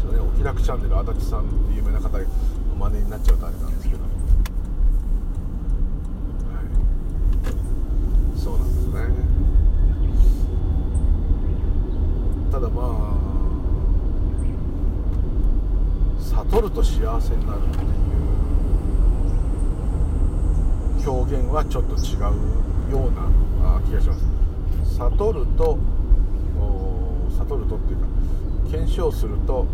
ちょっとねお気楽チャンネル足立さんっていう有名な方の真似になっちゃうとあれなんですけど。はいそうなんですね。ただまあ悟ると幸せになるっていう表現はちょっと違うような気がします悟ると悟るとっていうか検証すると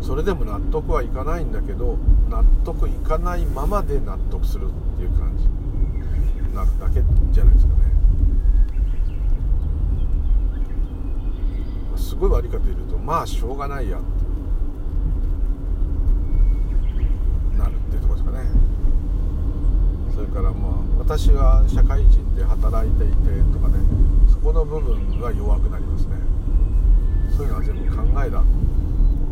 それでも納得はいかないんだけど納得いかないままで納得するっていう感じ。なるだけじゃないですかね。すごい悪いかというとまあしょうがないやってなるっていうとこですかね。れからまあ私は社会人で働いていてとかねそこの部分が弱くなりますね。そういうのは全部考えだ。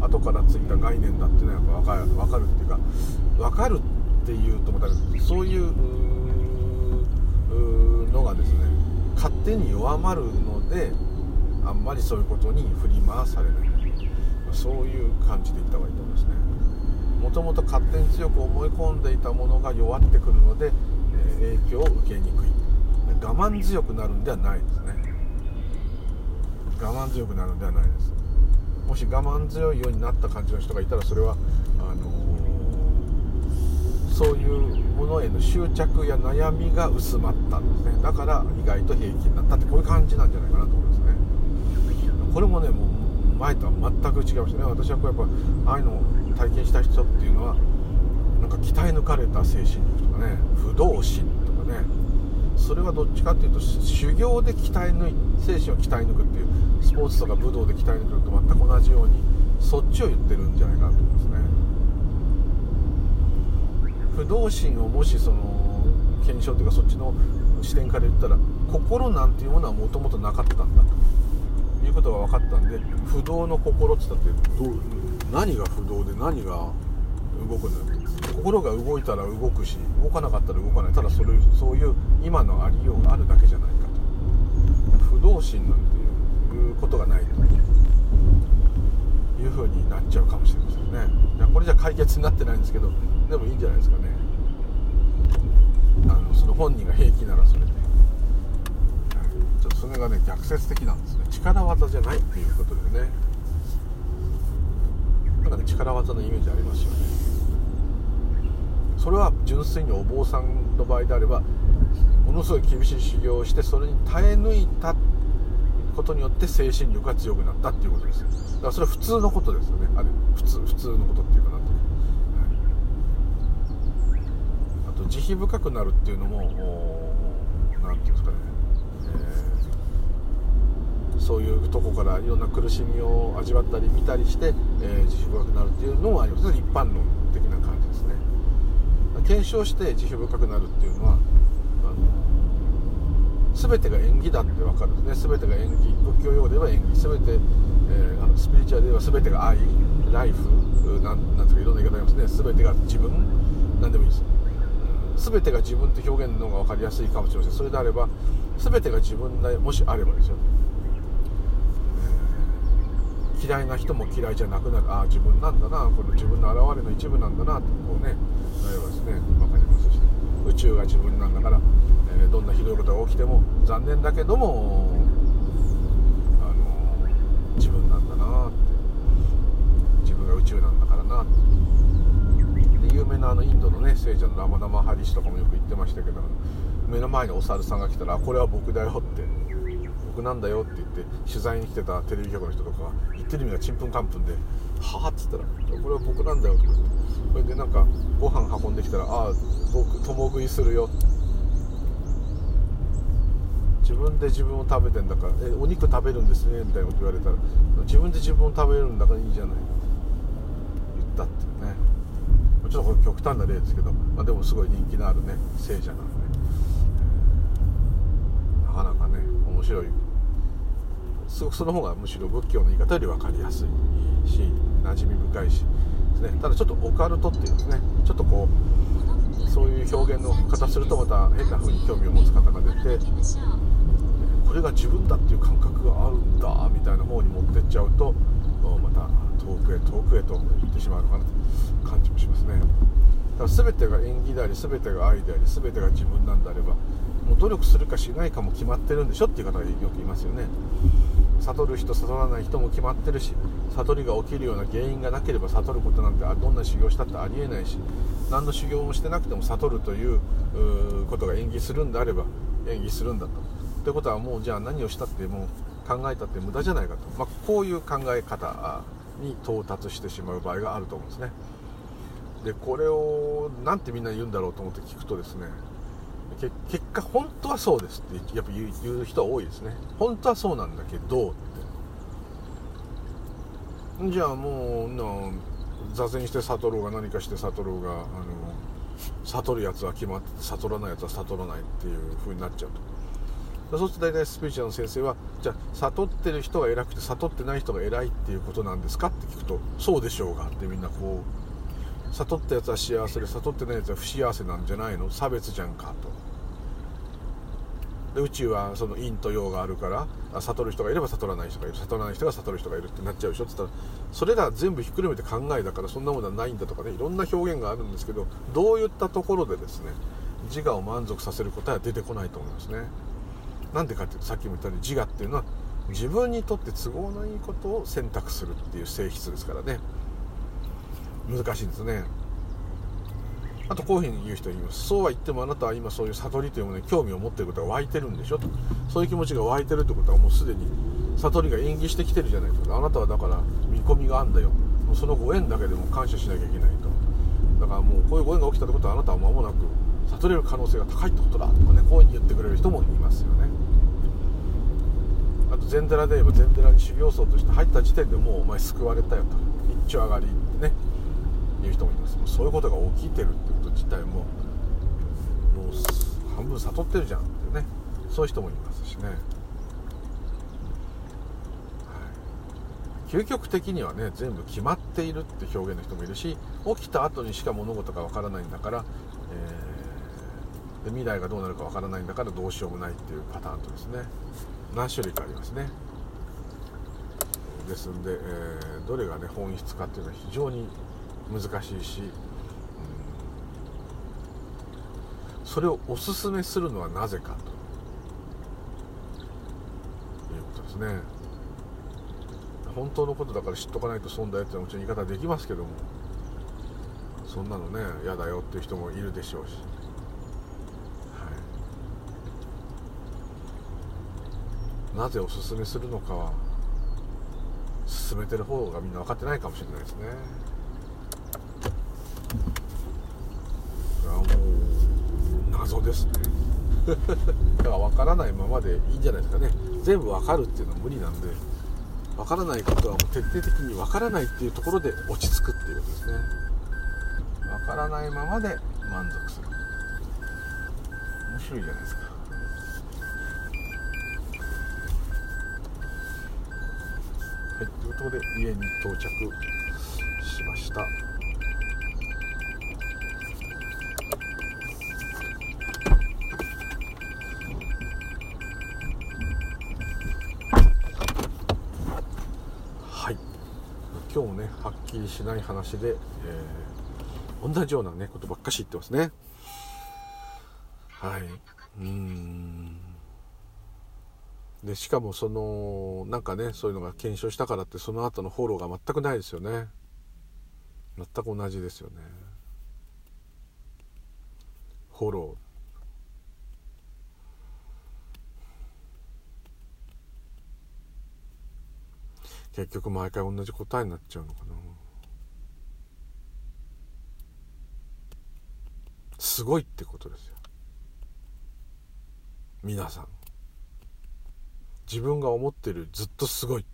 後からついた概念だっていうのはやっぱ分かる分かるっていうか分かるっていうとまたそういうのがですね勝手に弱まるのであんまりそういうことに振り回されない。そういう感じでいった方がいいと思いますね。もともと勝手に強く思い込んでいたものが弱ってくるので、え影響を受けにくい。我慢強くなるんではないですね。我慢強くなるんではないです。もし我慢強いようになった感じの人がいたらそれはあのー、そういうものへの執着や悩みが薄まったんですね。だから意外と平気になったってこういう感じなんじゃないかなと思いますね。これもねもう前とは全く違いましたね。私はこうやっぱああいうの体験した人っていうのはなんか鍛え抜かれた精神力とかね不動心とかねそれはどっちかっていうと修行で鍛え抜い精神を鍛え抜くっていうスポーツとか武道で鍛え抜くのと全く同じようにそっちを言ってるんじゃないかなと思いますね。不動心をもしその検証というかそっちの視点から言ったら心なんていうものはもともとなかったんだということが分かったんで不動の心って言ったってどう何が不動で何が動くんだ心が動いたら動くし動かなかったら動かないただそれそういう今のありようがあるだけじゃないかと不動心なんていうことがないというふうになっちゃうかもしれませんね。いやこれじゃ解決になってないんですけどでもいいんじゃないですかね。あのその本人が平気ならそれで、ちょっとそれがね逆説的なんですね。力技じゃないっていうことでね。なんか力技のイメージありますよね。それは純粋にお坊さんの場合であればものすごい厳しい修行をしてそれに耐え抜いたことによって精神力が強くなったっていうことですだからそれは普通のことですよね。あれ普通普通のことっていうかなと、はい、あと慈悲深くなるっていうのも何て言うんですかね、そういうとこからいろんな苦しみを味わったり見たりして、えー、慈悲深くなるっていうのもあります。一般論的な感じですね。検証して慈悲深くなるっていうのは全てが縁起だって分かるんですね。全てが縁起仏教用語では縁起。全て、えー、あのスピリチュアルでは全てが愛。ライフ。なんなんとかいろんな言い方ありますね。全てが自分。何でもいいです。全てが自分って表現の方が分かりやすいかもしれません。それであれば全てが自分でもしあればですよ、えー、嫌いな人も嫌いじゃなくなる。ああ自分なんだな。これ自分の現れの一部なんだな。ってこうねなればですね。分かります。し宇宙が自分なんだからえどんなひどいことが起きても残念だけどもあの自分なんだなって。自分が宇宙なんだからなって。で有名なあのインドのね聖者のラマナマハリシとかもよく言ってましたけど目の前にお猿さんが来たら「これは僕だよ」って「僕なんだよ」って言って取材に来てたテレビ局の人とか言ってる意味がちんぷんかんぷんで「はあ」っつったら「これは僕なんだよ」とかって。それでなんかご飯運んできたら「ああ僕共食いするよ」って自分で自分を食べてんだから「えお肉食べるんですね」みたいなこと言われたら自分で自分を食べるんだからいいじゃない。言ったっていうね。ちょっとこれ極端な例ですけど、まあ、でもすごい人気のあるね聖者なんで、なかなかね面白いすごくその方がむしろ仏教の言い方より分かりやすいし馴染み深いしですね。ただちょっとオカルトっていうですね。ちょっとこうそういう表現の方するとまた変な風に興味を持つ方が出てこれが自分だっていう感覚があるんだみたいな方に持ってっちゃうとまた遠くへ遠くへと行ってしまうのかなと感じもしますね。だから全てが縁起であり全てが愛であり全てが自分なんであればもう努力するかしないかも決まってるんでしょっていう方がよくいますよね。悟る人悟らない人も決まってるし悟りが起きるような原因がなければ悟ることなんてどんな修行したってありえないし何の修行もしてなくても悟るということが演技するんであれば演技するんだと。ということはもうじゃあ何をしたってもう考えたって無駄じゃないかと、まあ、こういう考え方に到達してしまう場合があると思うんですね。でこれを何てみんな言うんだろうと思って聞くとですね結果本当はそうですってやっぱ言う人は多いですね。本当はそうなんだけどってじゃあもうな座禅して悟ろうが何かして悟ろうがあの悟るやつは決まって悟らないやつは悟らないっていう風になっちゃうと。そうすると大体スピリチュアルの先生はじゃあ悟ってる人が偉くて悟ってない人が偉いっていうことなんですかって聞くとそうでしょうがってみんなこう悟ったやつは幸せで悟ってないやつは不幸せなんじゃないの？差別じゃんかと。で宇宙はその陰と陽があるから悟る人がいれば悟らない人がいる。悟らない人が悟る人がいるってなっちゃうでしょ？って言ったらそれら全部ひっくるめて考えだからそんなものはないんだとかねいろんな表現があるんですけどどういったところでですね自我を満足させる答えは出てこないと思いますね。なんでかっていうとさっきも言ったように自我っていうのは自分にとって都合のいいことを選択するっていう性質ですからね。難しいんですね。あとこういうふうに言う人はいます。そうは言ってもあなたは今そういう悟りというものに興味を持っていることが湧いてるんでしょと。そういう気持ちが湧いてるってことはもうすでに悟りが演技してきてるじゃないですかあなたはだから見込みがあんだよ。もうそのご縁だけでも感謝しなきゃいけないと。だからもうこういうご縁が起きたってことはあなたは間もなく悟れる可能性が高いってことだとかねこういうふうに言ってくれる人もいますよね。あと禅寺で言えば禅寺に修行僧として入った時点でもうお前救われたよと。一丁上がりってね。いう人もいます。そういうことが起きてるってこと自体ももう半分悟ってるじゃんってね。そういう人もいますしね、はい、究極的にはね全部決まっているって表現の人もいるし起きた後にしか物事がわからないんだから、えー、で未来がどうなるかわからないんだからどうしようもないっていうパターンとですね。何種類かありますね。ですんで、えー、どれがね本質かっていうのは非常に難しいし、うん、それをおすすめするのはなぜかと。いうことですね。本当のことだから知っとかないと損だよってもちろん言い方できますけども。そんなのね嫌だよっていう人もいるでしょうし、はい、なぜおすすめするのかは進めてる方がみんな分かってないかもしれないですね。あもう謎ですね。だから分からないままでいいんじゃないですかね。全部分かるっていうのは無理なんで分からないことはもう徹底的に分からないっていうところで落ち着くっていうことですね。分からないままで満足する。面白いじゃないですか。はいということで家に到着しました今日もねはっきりしない話で、えー、同じようなねことばっかし言ってますね。はい。うん。でしかもそのなんかねそういうのが検証したからってその後のフォローが全くないですよね。全く同じですよね。フォロー。結局毎回同じ答えになっちゃうのかな。すごいってことですよ。皆さん。自分が思ってるずっとすごい。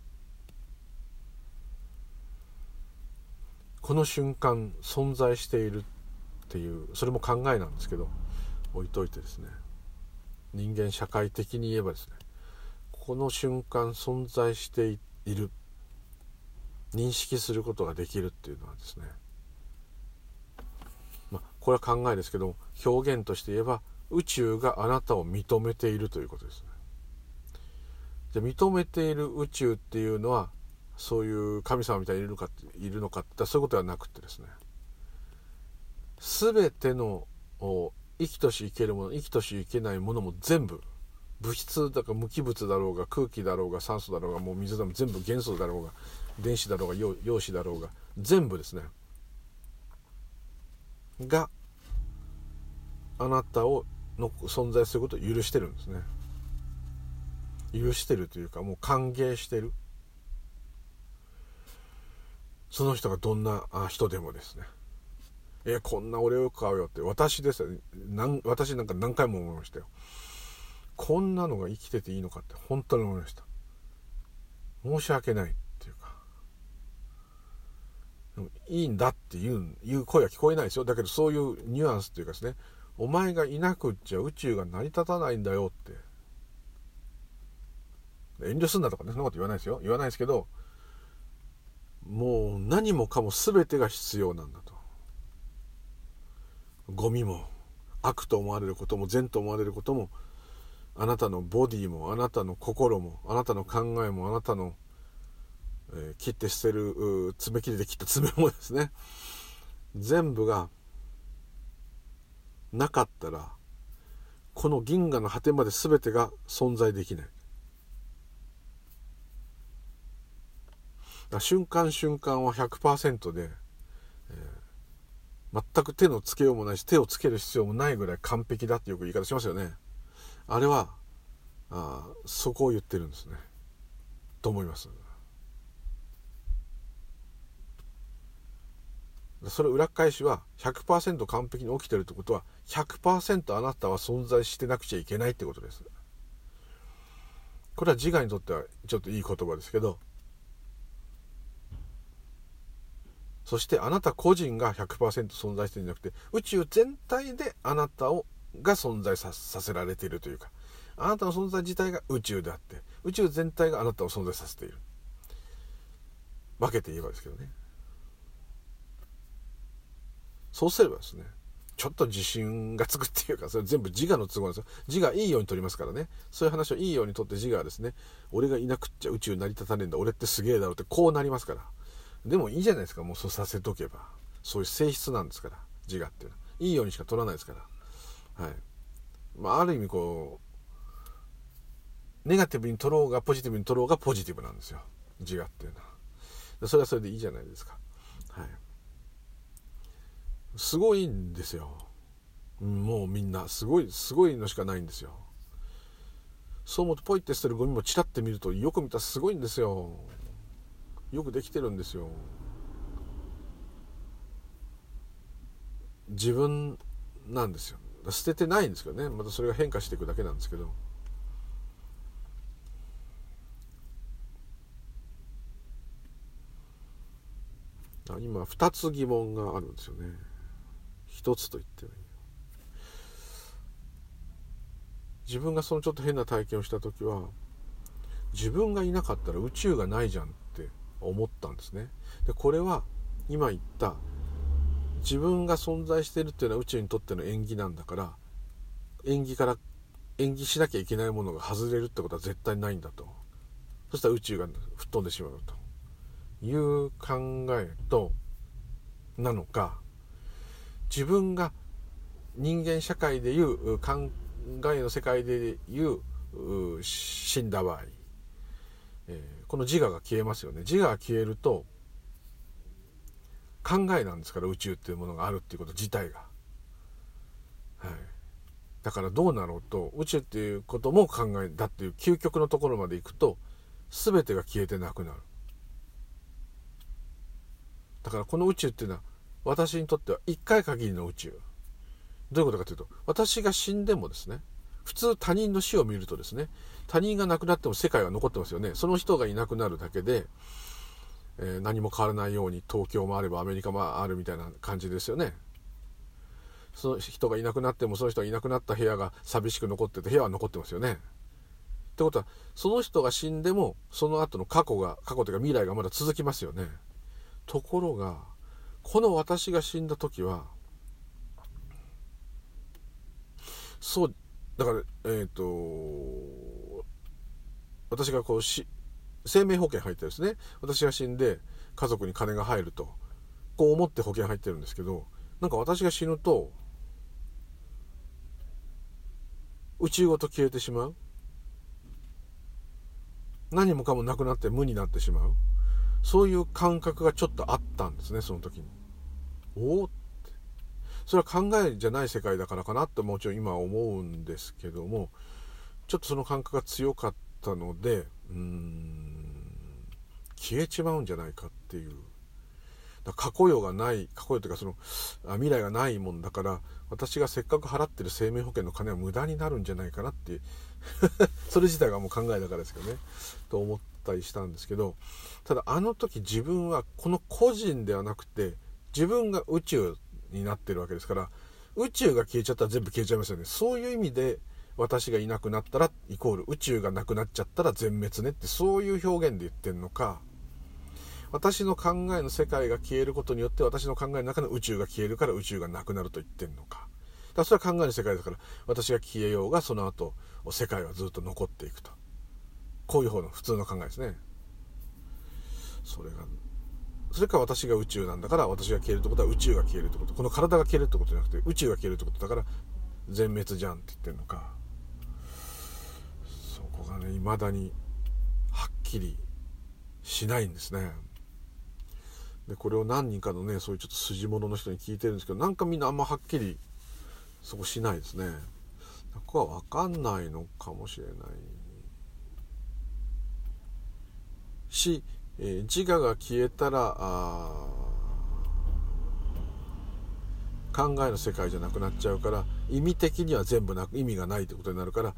この瞬間存在しているっていうそれも考えなんですけど置いといてですね。人間社会的に言えばですね。この瞬間存在している。認識することができるっていうのはですね、まあ、これは考えですけども表現として言えば宇宙があなたを認めているということですね。じゃ認めている宇宙っていうのはそういう神様みたいにいるのかいるのかってそういうことではなくてですね全ての生きとし生けるもの生きとし生けないものも全部物質だか無機物だろうが空気だろうが酸素だろうがもう水だも全部元素だろうが電子だろうが陽子だろうが全部ですねがあなたをの存在することを許してるんですね。許してるというかもう歓迎してる。その人がどんな人でもですね。えこんな俺を買うよって。私ですよ。私なんか何回も思いましたよ。こんなのが生きてていいのかって本当に思いました。申し訳ない。いいんだっていういう声は聞こえないですよ。だけどそういうニュアンスっていうかですね。お前がいなくっちゃ宇宙が成り立たないんだよって。遠慮すんなとかねそんなこと言わないですよ。言わないですけどもう何もかも全てが必要なんだと。ゴミも悪と思われることも善と思われることもあなたのボディもあなたの心もあなたの考えもあなたのえ、切って捨てる爪切りで切った爪もですね。全部がなかったらこの銀河の果てまで全てが存在できない。瞬間瞬間は100%で、えー、全く手のつけようもないし手をつける必要もないぐらい完璧だってよく言い方しますよね。あれはあそこを言ってるんですね。と思います。それ裏返しは100%完璧に起きてるってことは100%あなたは存在してなくちゃいけないってことです。これは自我にとってはちょっといい言葉ですけど。そしてあなた個人が100%存在してるんじゃなくて宇宙全体であなたをが存在させられているというかあなたの存在自体が宇宙であって宇宙全体があなたを存在させている。分けて言えばですけどね。そうすればですねちょっと自信がつくっていうかそれ全部自我の都合なんですよ。自我いいように取りますからね。そういう話をいいようにとって自我はですね俺がいなくっちゃ宇宙成り立たねえんだ。俺ってすげえだろってこうなりますから。でもいいじゃないですか。もうそうさせとけば。そういう性質なんですから。自我っていうのは。いいようにしか取らないですから。はい。まあある意味こうネガティブに取ろうがポジティブに取ろうがポジティブなんですよ。自我っていうのは。それはそれでいいじゃないですか。はい。すごいんですよ。もうみんなすごいすごいのしかないんですよ。そう思うとポイって捨てるゴミもチラッて見るとよく見たらすごいんですよ。よくできてるんですよ。自分なんですよ。捨ててないんですけどね。またそれが変化していくだけなんですけど。今2つ疑問があるんですよね。1つと言ってもいい自分がそのちょっと変な体験をした時は自分がいなかったら宇宙がないじゃんって思ったんですね。でこれは今言った自分が存在してるっていうのは宇宙にとっての縁起なんだから縁起から縁起しなきゃいけないものが外れるってことは絶対ないんだと。そしたら宇宙が吹っ飛んでしまうという考えとなのか自分が人間社会でいう考えの世界でいう死んだ場合。えー、この自我が消えますよね。自我が消えると考えなんですから宇宙っていうものがあるっていうこと自体が、はい、だからどうなろうと宇宙っていうことも考えだっていう究極のところまでいくと全てが消えてなくなる。だからこの宇宙っていうのは私にとっては一回限りの宇宙。どういうことかというと私が死んでもですね普通他人の死を見るとですね他人が亡くなっても世界は残ってますよね。その人がいなくなるだけで、えー、何も変わらないように東京もあればアメリカもあるみたいな感じですよね。その人がいなくなってもその人がいなくなった部屋が寂しく残ってて部屋は残ってますよね。ってことはその人が死んでもその後の過去が過去というか未来がまだ続きますよね。ところがこの私が死んだ時はそうだからえっ、ー、と私がこうし生命保険入ってるんですね。私が死んで家族に金が入るとこう思って保険入ってるんですけどなんか私が死ぬと宇宙ごと消えてしまう。何もかもなくなって無になってしまう。そういう感覚がちょっとあったんですねその時に。おおって。それは考えじゃない世界だからかなってもちろん今思うんですけどもちょっとその感覚が強かったのでうーん消えちまうんじゃないかっていう。だ過去世がない過去世というかその未来がないもんだから私がせっかく払ってる生命保険の金は無駄になるんじゃないかなって それ自体がもう考えだからですけどね。と思ったりしたんですけどただあの時自分はこの個人ではなくて自分が宇宙になってるわけですから宇宙が消えちゃったら全部消えちゃいますよね。そういう意味で私がいなくなったらイコール宇宙がなくなっちゃったら全滅ねってそういう表現で言ってんのか私の考えの世界が消えることによって私の考えの中の宇宙が消えるから宇宙がなくなると言ってんのか。だそれは考えの世界だから私が消えようがその後世界はずっと残っていくと。こういう方の普通の考えですね。それがそれか私が宇宙なんだから私が消えるってことは宇宙が消えるってこと。この体が消えるってことじゃなくて宇宙が消えるってことだから全滅じゃんって言ってるのか。そこがね未だにはっきりしないんですね。でこれを何人かのねそういうちょっと筋物の人に聞いてるんですけどなんかみんなあんまはっきりそこしないですね。ここは分かんないのかもしれない。しえ、自我が消えたら考えの世界じゃなくなっちゃうから意味的には全部なく意味がないってことになるから、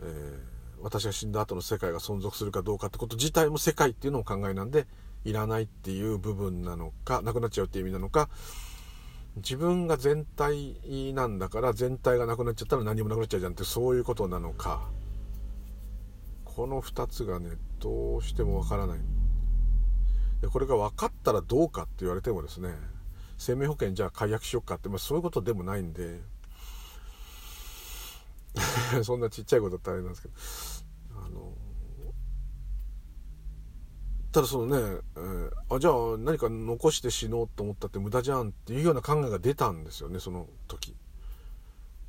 えー、私が死んだ後の世界が存続するかどうかってこと自体も世界っていうのも考えなんでいらないっていう部分なのかなくなっちゃうっていう意味なのか自分が全体なんだから全体がなくなっちゃったら何もなくなっちゃうじゃんってそういうことなのか。この2つがねどうしてもわからない。でこれが分かったらどうかって言われてもですね生命保険じゃあ解約しよっかって、まあ、そういうことでもないんで そんなちっちゃいことだったらあれなんですけどあのただそのね、えー、あじゃあ何か残して死のうと思ったって無駄じゃんっていうような考えが出たんですよねその時。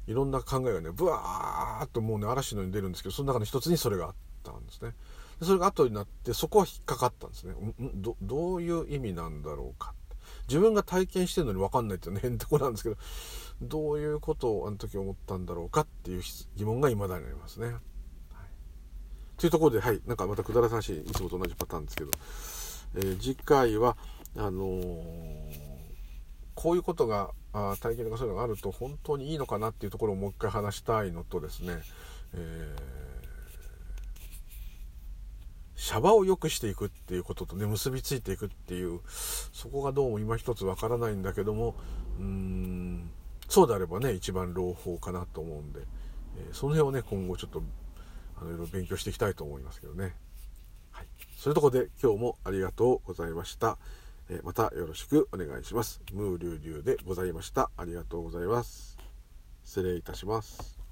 いろんな考えがねブワーッともうね嵐のように出るんですけどその中の一つにそれがあってたんですね。それが後になってそこは引っかかったんですね。どどういう意味なんだろうか。自分が体験してるのに分かんないっていうのは変ってこなんですけどどういうことをあの時思ったんだろうかっていう疑問が未だにありますね。というところで、はい、なんかまたくだらなしい、いつもと同じパターンですけど、えー、次回は、あのー、こういうことが、あ体験とかそういうのがあると本当にいいのかなっていうところをもう一回話したいのとですね、えー、シャバを良くしていくっていうこととね、結びついていくっていう、そこがどうも今一つわからないんだけども、うーん、そうであればね、一番朗報かなと思うんで、えー、その辺をね、今後ちょっとあのいろいろ勉強していきたいと思いますけどね。はい。そういうとこで今日もありがとうございました。えまたよろしくお願いします。ムーリュウリュウでございました。ありがとうございます。失礼いたします。